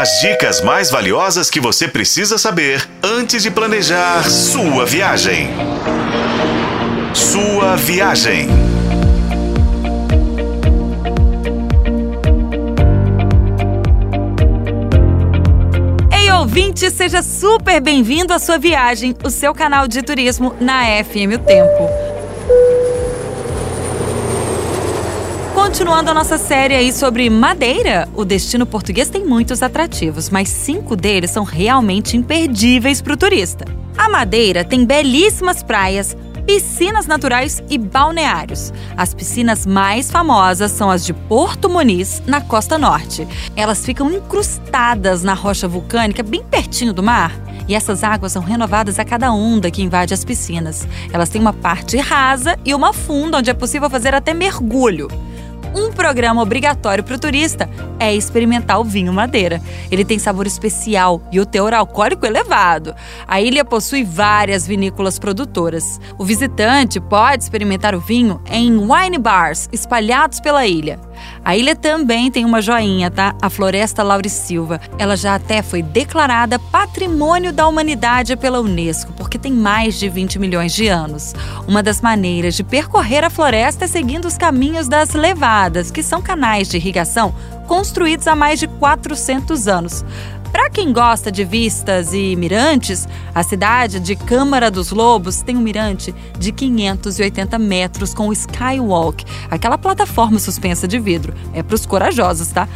As dicas mais valiosas que você precisa saber antes de planejar sua viagem. Sua viagem. Ei, ouvinte, seja super bem-vindo à sua viagem, o seu canal de turismo na FM O Tempo. Continuando a nossa série aí sobre Madeira, o destino português tem muitos atrativos, mas cinco deles são realmente imperdíveis para o turista. A Madeira tem belíssimas praias, piscinas naturais e balneários. As piscinas mais famosas são as de Porto Muniz, na costa norte. Elas ficam incrustadas na rocha vulcânica, bem pertinho do mar. E essas águas são renovadas a cada onda que invade as piscinas. Elas têm uma parte rasa e uma funda onde é possível fazer até mergulho. Um programa obrigatório para o turista é experimentar o vinho Madeira. Ele tem sabor especial e o teor alcoólico elevado. A ilha possui várias vinícolas produtoras. O visitante pode experimentar o vinho em wine bars espalhados pela ilha. A ilha também tem uma joinha, tá? A Floresta Laurisilva. Ela já até foi declarada Patrimônio da Humanidade pela Unesco, porque tem mais de 20 milhões de anos. Uma das maneiras de percorrer a floresta é seguindo os caminhos das levadas, que são canais de irrigação construídos há mais de 400 anos. Para quem gosta de vistas e mirantes, a cidade de Câmara dos Lobos tem um mirante de 580 metros com o Skywalk, aquela plataforma suspensa de vidro. É para os corajosos, tá?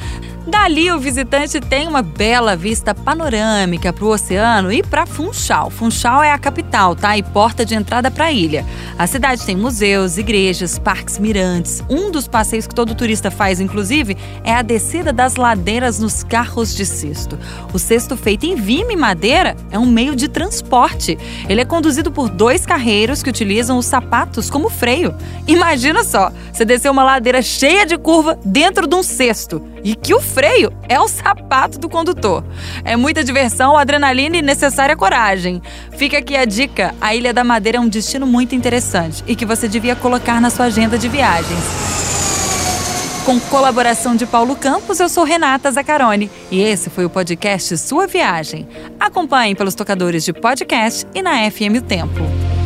Dali, o visitante tem uma bela vista panorâmica para o oceano e para Funchal. Funchal é a capital, tá? E porta de entrada para a ilha. A cidade tem museus, igrejas, parques mirantes. Um dos passeios que todo turista faz, inclusive, é a descida das ladeiras nos carros de cesto. O cesto feito em vime madeira é um meio de transporte. Ele é conduzido por dois carreiros que utilizam os sapatos como freio. Imagina só, você descer uma ladeira cheia de curva dentro de um cesto e que o freio é o sapato do condutor. É muita diversão, adrenalina e necessária coragem. Fica aqui a dica: a Ilha da Madeira é um destino muito interessante e que você devia colocar na sua agenda de viagens. Com colaboração de Paulo Campos, eu sou Renata Zacarone e esse foi o podcast Sua Viagem. Acompanhe pelos tocadores de podcast e na FM O Tempo.